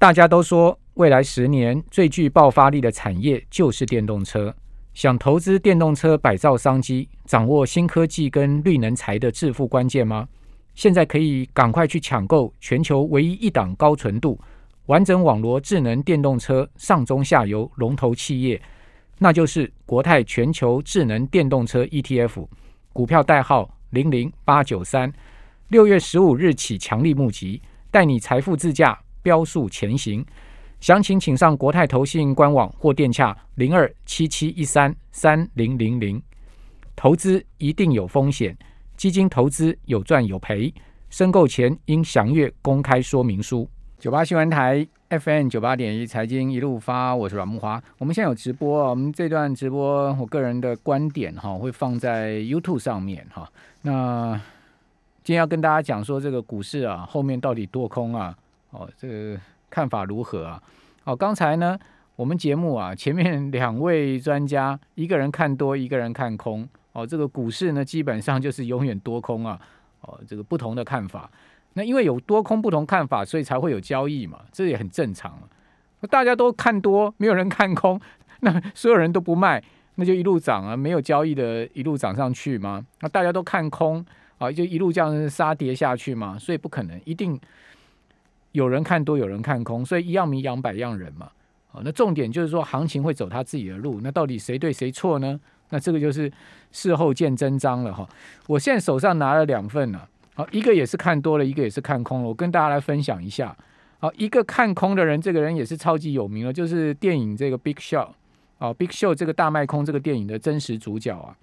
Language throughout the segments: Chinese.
大家都说未来十年最具爆发力的产业就是电动车。想投资电动车百兆商机，掌握新科技跟绿能材的致富关键吗？现在可以赶快去抢购全球唯一一档高纯度、完整网罗智能电动车上中下游龙头企业，那就是国泰全球智能电动车 ETF 股票代号零零八九三，六月十五日起强力募集，带你财富自驾，标速前行。详情请上国泰投信官网或电洽零二七七一三三零零零。投资一定有风险，基金投资有赚有赔，申购前应详阅公开说明书。九八新闻台 FM 九八点一财经一路发，我是阮木华。我们现在有直播，我们这段直播我个人的观点哈，会放在 YouTube 上面哈。那今天要跟大家讲说，这个股市啊，后面到底多空啊？哦，这个。看法如何啊？好，刚才呢，我们节目啊，前面两位专家，一个人看多，一个人看空。哦，这个股市呢，基本上就是永远多空啊。哦，这个不同的看法。那因为有多空不同看法，所以才会有交易嘛，这也很正常。啊大家都看多，没有人看空，那所有人都不卖，那就一路涨啊，没有交易的一路涨上去吗？那大家都看空啊，就一路这样杀跌下去嘛，所以不可能，一定。有人看多，有人看空，所以一样米养百样人嘛。好，那重点就是说，行情会走他自己的路。那到底谁对谁错呢？那这个就是事后见真章了哈。我现在手上拿了两份呢，好，一个也是看多了，一个也是看空了。我跟大家来分享一下。好，一个看空的人，这个人也是超级有名了，就是电影这个《Big Show》啊，《Big Show》这个大卖空这个电影的真实主角啊。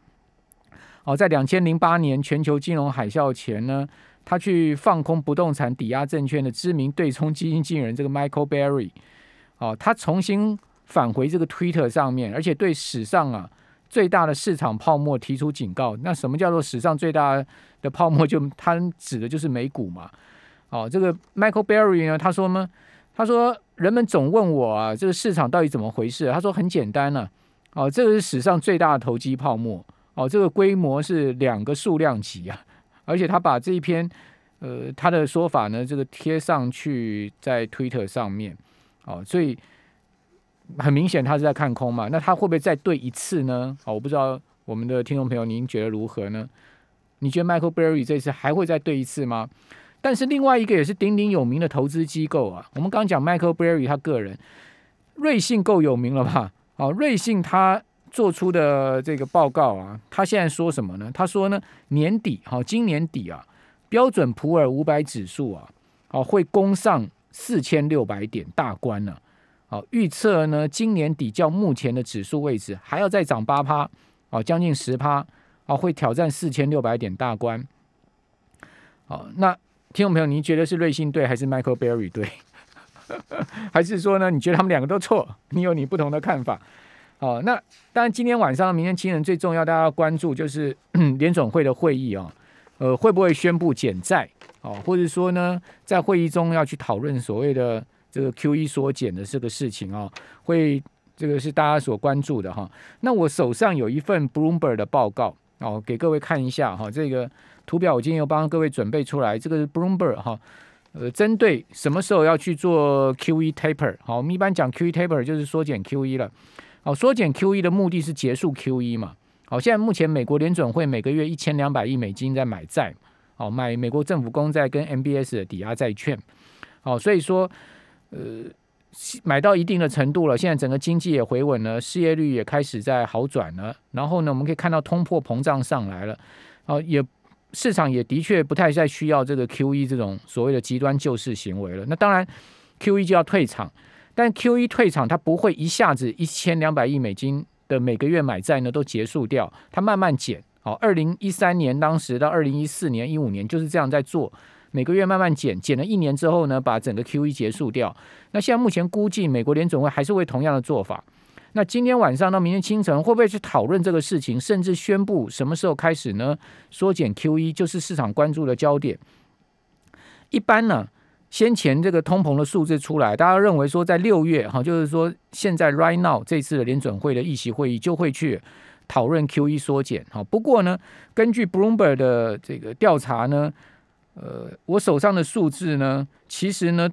哦，在两千零八年全球金融海啸前呢。他去放空不动产抵押证券的知名对冲基金经理人这个 Michael Berry，哦，他重新返回这个 Twitter 上面，而且对史上啊最大的市场泡沫提出警告。那什么叫做史上最大的泡沫？就他指的就是美股嘛。哦，这个 Michael Berry 呢，他说呢，他说人们总问我啊，这个市场到底怎么回事？他说很简单呢，哦，这个是史上最大的投机泡沫。哦，这个规模是两个数量级啊。而且他把这一篇，呃，他的说法呢，这个贴上去在 Twitter 上面，哦，所以很明显他是在看空嘛。那他会不会再对一次呢？哦，我不知道我们的听众朋友您觉得如何呢？你觉得 Michael Berry 这次还会再对一次吗？但是另外一个也是鼎鼎有名的投资机构啊，我们刚讲 Michael Berry 他个人，瑞信够有名了吧？哦，瑞信他。做出的这个报告啊，他现在说什么呢？他说呢，年底好，今年底啊，标准普尔五百指数啊，好会攻上四千六百点大关了。好，预测呢，今年底较目前的指数位置还要再涨八趴，哦，将近十趴，啊，会挑战四千六百点大关。好，那听众朋友，您觉得是瑞信对还是 Michael Berry 对？还是说呢，你觉得他们两个都错？你有你不同的看法？哦，那当然，今天晚上、明天清晨最重要，大家要关注就是 联总会的会议啊，呃，会不会宣布减债？哦，或者说呢，在会议中要去讨论所谓的这个 Q E 缩减的这个事情啊，会这个是大家所关注的哈。那我手上有一份 Bloomberg 的报告哦，给各位看一下哈。这个图表我今天又帮各位准备出来，这个是 Bloomberg 哈，呃，针对什么时候要去做 Q E taper？好，我们一般讲 Q E taper 就是缩减 Q E 了。好，缩减 Q E 的目的是结束 Q E 嘛？好，现在目前美国联准会每个月一千两百亿美金在买债，好买美国政府公债跟 M B S 的抵押债券。好，所以说，呃，买到一定的程度了，现在整个经济也回稳了，失业率也开始在好转了。然后呢，我们可以看到通货膨胀上来了，好，也市场也的确不太再需要这个 Q E 这种所谓的极端救市行为了。那当然，Q E 就要退场。但 Q E 退场，它不会一下子一千两百亿美金的每个月买债呢都结束掉，它慢慢减。好，二零一三年当时到二零一四年、一五年就是这样在做，每个月慢慢减，减了一年之后呢，把整个 Q E 结束掉。那现在目前估计美国联总会还是会同样的做法。那今天晚上到明天清晨会不会去讨论这个事情，甚至宣布什么时候开始呢？缩减 Q E 就是市场关注的焦点。一般呢？先前这个通膨的数字出来，大家认为说在六月哈，就是说现在 right now 这次的联准会的议席会议就会去讨论 Q E 缩减哈。不过呢，根据 Bloomberg 的这个调查呢，呃，我手上的数字呢，其实呢，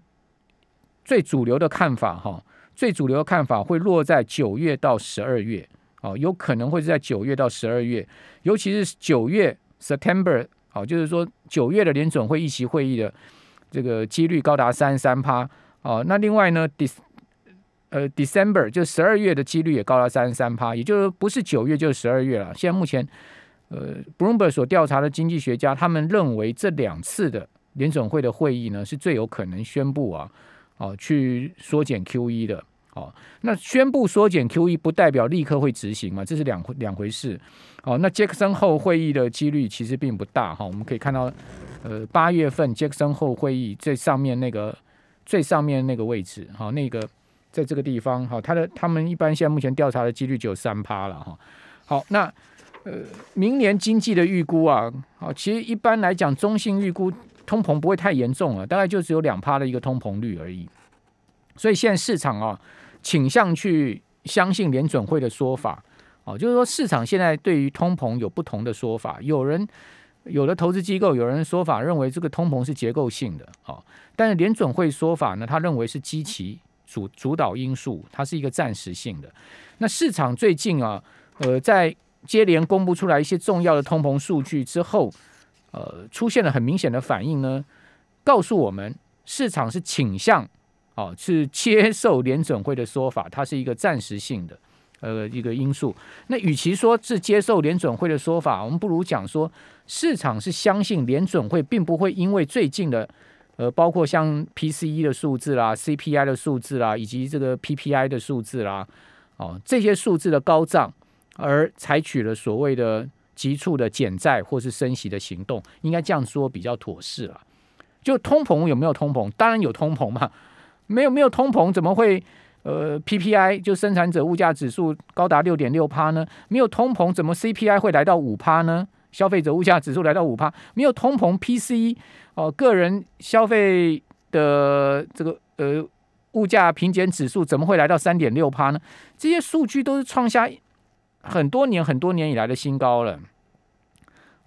最主流的看法哈，最主流的看法会落在九月到十二月，哦，有可能会是在九月到十二月，尤其是九月 September，哦，就是说九月的联准会议席会议的这个几率高达三十三趴，啊，那另外呢，Dec 呃 December 就十二月的几率也高达三十三趴，也就是不是九月就是十二月了。现在目前呃 Bloomberg 所调查的经济学家，他们认为这两次的联准会的会议呢，是最有可能宣布啊。啊，去缩减 Q E 的，哦，那宣布缩减 Q E 不代表立刻会执行嘛？这是两两回事。哦，那杰克森后会议的几率其实并不大哈。我们可以看到，呃，八月份杰克森后会议最上面那个最上面那个位置，哈，那个在这个地方，哈，他的他们一般现在目前调查的几率只有三趴了哈。好，那呃，明年经济的预估啊，好，其实一般来讲中性预估。通膨不会太严重了，大概就只有两趴的一个通膨率而已。所以现在市场啊倾向去相信联准会的说法，哦，就是说市场现在对于通膨有不同的说法。有人有的投资机构有人说法认为这个通膨是结构性的，哦，但是联准会说法呢，他认为是基期主主导因素，它是一个暂时性的。那市场最近啊，呃，在接连公布出来一些重要的通膨数据之后。呃，出现了很明显的反应呢，告诉我们市场是倾向哦，是接受联准会的说法，它是一个暂时性的呃一个因素。那与其说是接受联准会的说法，我们不如讲说市场是相信联准会并不会因为最近的呃，包括像 PCE 的数字啦、CPI 的数字啦，以及这个 PPI 的数字啦，哦，这些数字的高涨而采取了所谓的。急促的减债或是升息的行动，应该这样说比较妥适了。就通膨有没有通膨？当然有通膨嘛。没有没有通膨，怎么会呃 PPI 就生产者物价指数高达六点六趴呢？没有通膨，怎么 CPI 会来到五趴呢？消费者物价指数来到五趴，没有通膨 PC 哦个人消费的这个呃物价平减指数怎么会来到三点六趴呢？这些数据都是创下。很多年很多年以来的新高了，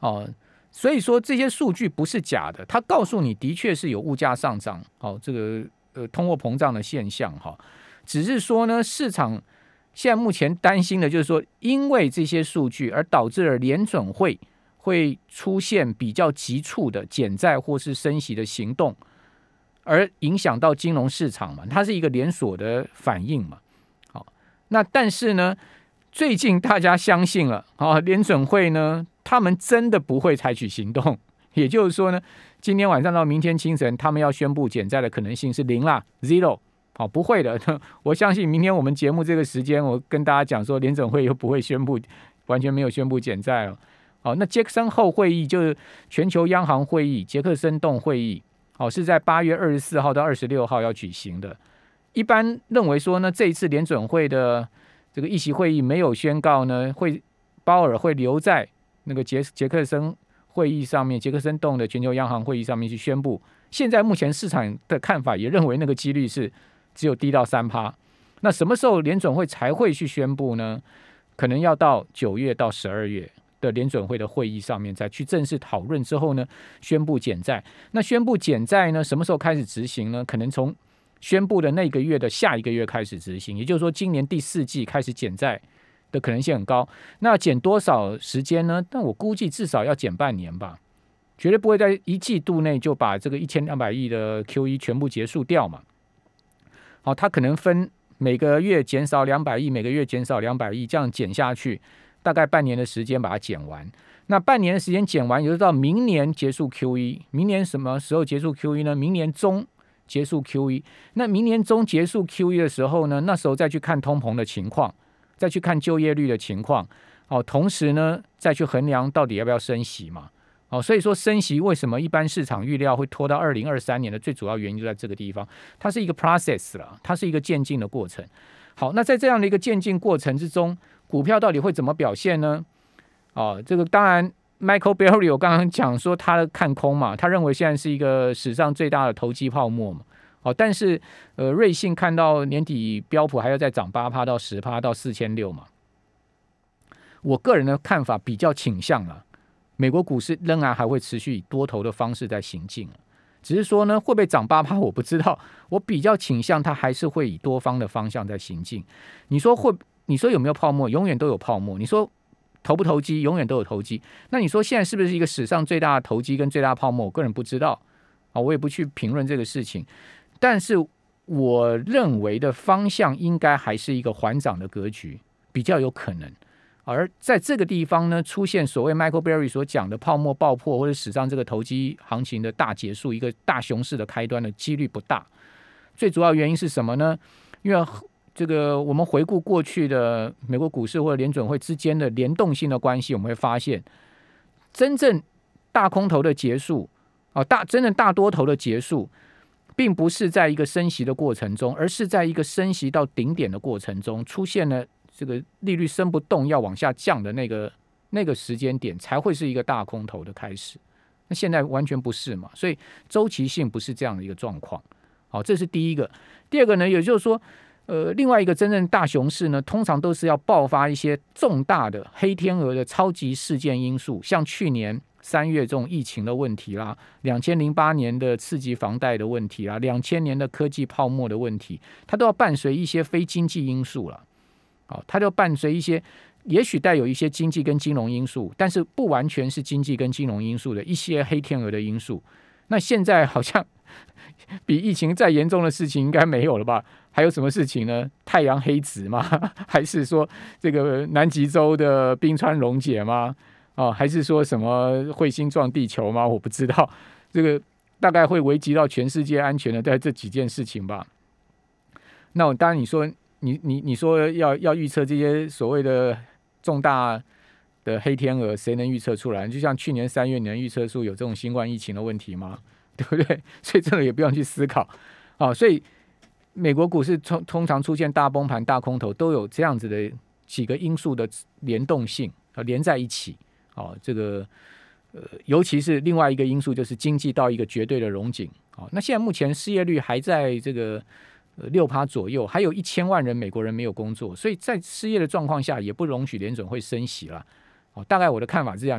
哦，所以说这些数据不是假的，它告诉你的确是有物价上涨，哦，这个呃通货膨胀的现象哈，只是说呢，市场现在目前担心的就是说，因为这些数据而导致了联准会会出现比较急促的减债或是升息的行动，而影响到金融市场嘛，它是一个连锁的反应嘛，好，那但是呢？最近大家相信了啊，联准会呢，他们真的不会采取行动。也就是说呢，今天晚上到明天清晨，他们要宣布减债的可能性是零啦，zero。好，不会的。我相信明天我们节目这个时间，我跟大家讲说，联准会又不会宣布，完全没有宣布减债了。好，那杰克森后会议就是全球央行会议，杰克森动会议，好，是在八月二十四号到二十六号要举行的。一般认为说呢，这一次联准会的这个议席会议没有宣告呢，会鲍尔会留在那个杰杰克森会议上面，杰克森洞的全球央行会议上面去宣布。现在目前市场的看法也认为那个几率是只有低到三趴。那什么时候联准会才会去宣布呢？可能要到九月到十二月的联准会的会议上面再去正式讨论之后呢，宣布减债。那宣布减债呢，什么时候开始执行呢？可能从宣布的那个月的下一个月开始执行，也就是说，今年第四季开始减债的可能性很高。那减多少时间呢？但我估计至少要减半年吧，绝对不会在一季度内就把这个一千两百亿的 Q E 全部结束掉嘛。好，它可能分每个月减少两百亿，每个月减少两百亿，这样减下去，大概半年的时间把它减完。那半年的时间减完，也就到明年结束 Q E。明年什么时候结束 Q E 呢？明年中。结束 Q E，那明年中结束 Q E 的时候呢，那时候再去看通膨的情况，再去看就业率的情况，哦，同时呢再去衡量到底要不要升息嘛，哦，所以说升息为什么一般市场预料会拖到二零二三年的最主要原因就在这个地方，它是一个 process 了，它是一个渐进的过程。好，那在这样的一个渐进过程之中，股票到底会怎么表现呢？哦，这个当然。Michael Berry，我刚刚讲说他看空嘛，他认为现在是一个史上最大的投机泡沫嘛。哦，但是呃，瑞信看到年底标普还要再涨八趴到十趴到四千六嘛。我个人的看法比较倾向了，美国股市仍然还会持续以多头的方式在行进。只是说呢，会不会涨八趴，我不知道。我比较倾向它还是会以多方的方向在行进。你说会？你说有没有泡沫？永远都有泡沫。你说投不投机？永远都有投机。那你说现在是不是一个史上最大的投机跟最大泡沫？我个人不知道啊，我也不去评论这个事情。但是我认为的方向应该还是一个缓涨的格局，比较有可能。而在这个地方呢，出现所谓 Michael Berry 所讲的泡沫爆破，或者史上这个投机行情的大结束，一个大熊市的开端的几率不大。最主要原因是什么呢？因为这个我们回顾过去的美国股市或者联准会之间的联动性的关系，我们会发现，真正大空头的结束啊，大真正大多头的结束，并不是在一个升息的过程中，而是在一个升息到顶点的过程中出现了。这个利率升不动要往下降的那个那个时间点才会是一个大空头的开始，那现在完全不是嘛，所以周期性不是这样的一个状况。好，这是第一个。第二个呢，也就是说，呃，另外一个真正大熊市呢，通常都是要爆发一些重大的黑天鹅的超级事件因素，像去年三月这种疫情的问题啦，两千零八年的刺激房贷的问题啦，两千年的科技泡沫的问题，它都要伴随一些非经济因素了。好，它就伴随一些，也许带有一些经济跟金融因素，但是不完全是经济跟金融因素的一些黑天鹅的因素。那现在好像 比疫情再严重的事情应该没有了吧？还有什么事情呢？太阳黑子吗？还是说这个南极洲的冰川溶解吗？哦，还是说什么彗星撞地球吗？我不知道。这个大概会危及到全世界安全的，在这几件事情吧。那我当然你说。你你你说要要预测这些所谓的重大的黑天鹅，谁能预测出来？就像去年三月，你能预测出有这种新冠疫情的问题吗？对不对？所以这个也不用去思考啊。所以美国股市通通常出现大崩盘、大空头，都有这样子的几个因素的联动性啊，连在一起。哦，这个呃，尤其是另外一个因素，就是经济到一个绝对的融景。哦，那现在目前失业率还在这个。呃，六趴左右，还有一千万人美国人没有工作，所以在失业的状况下，也不容许联准会升息了。哦，大概我的看法是这样。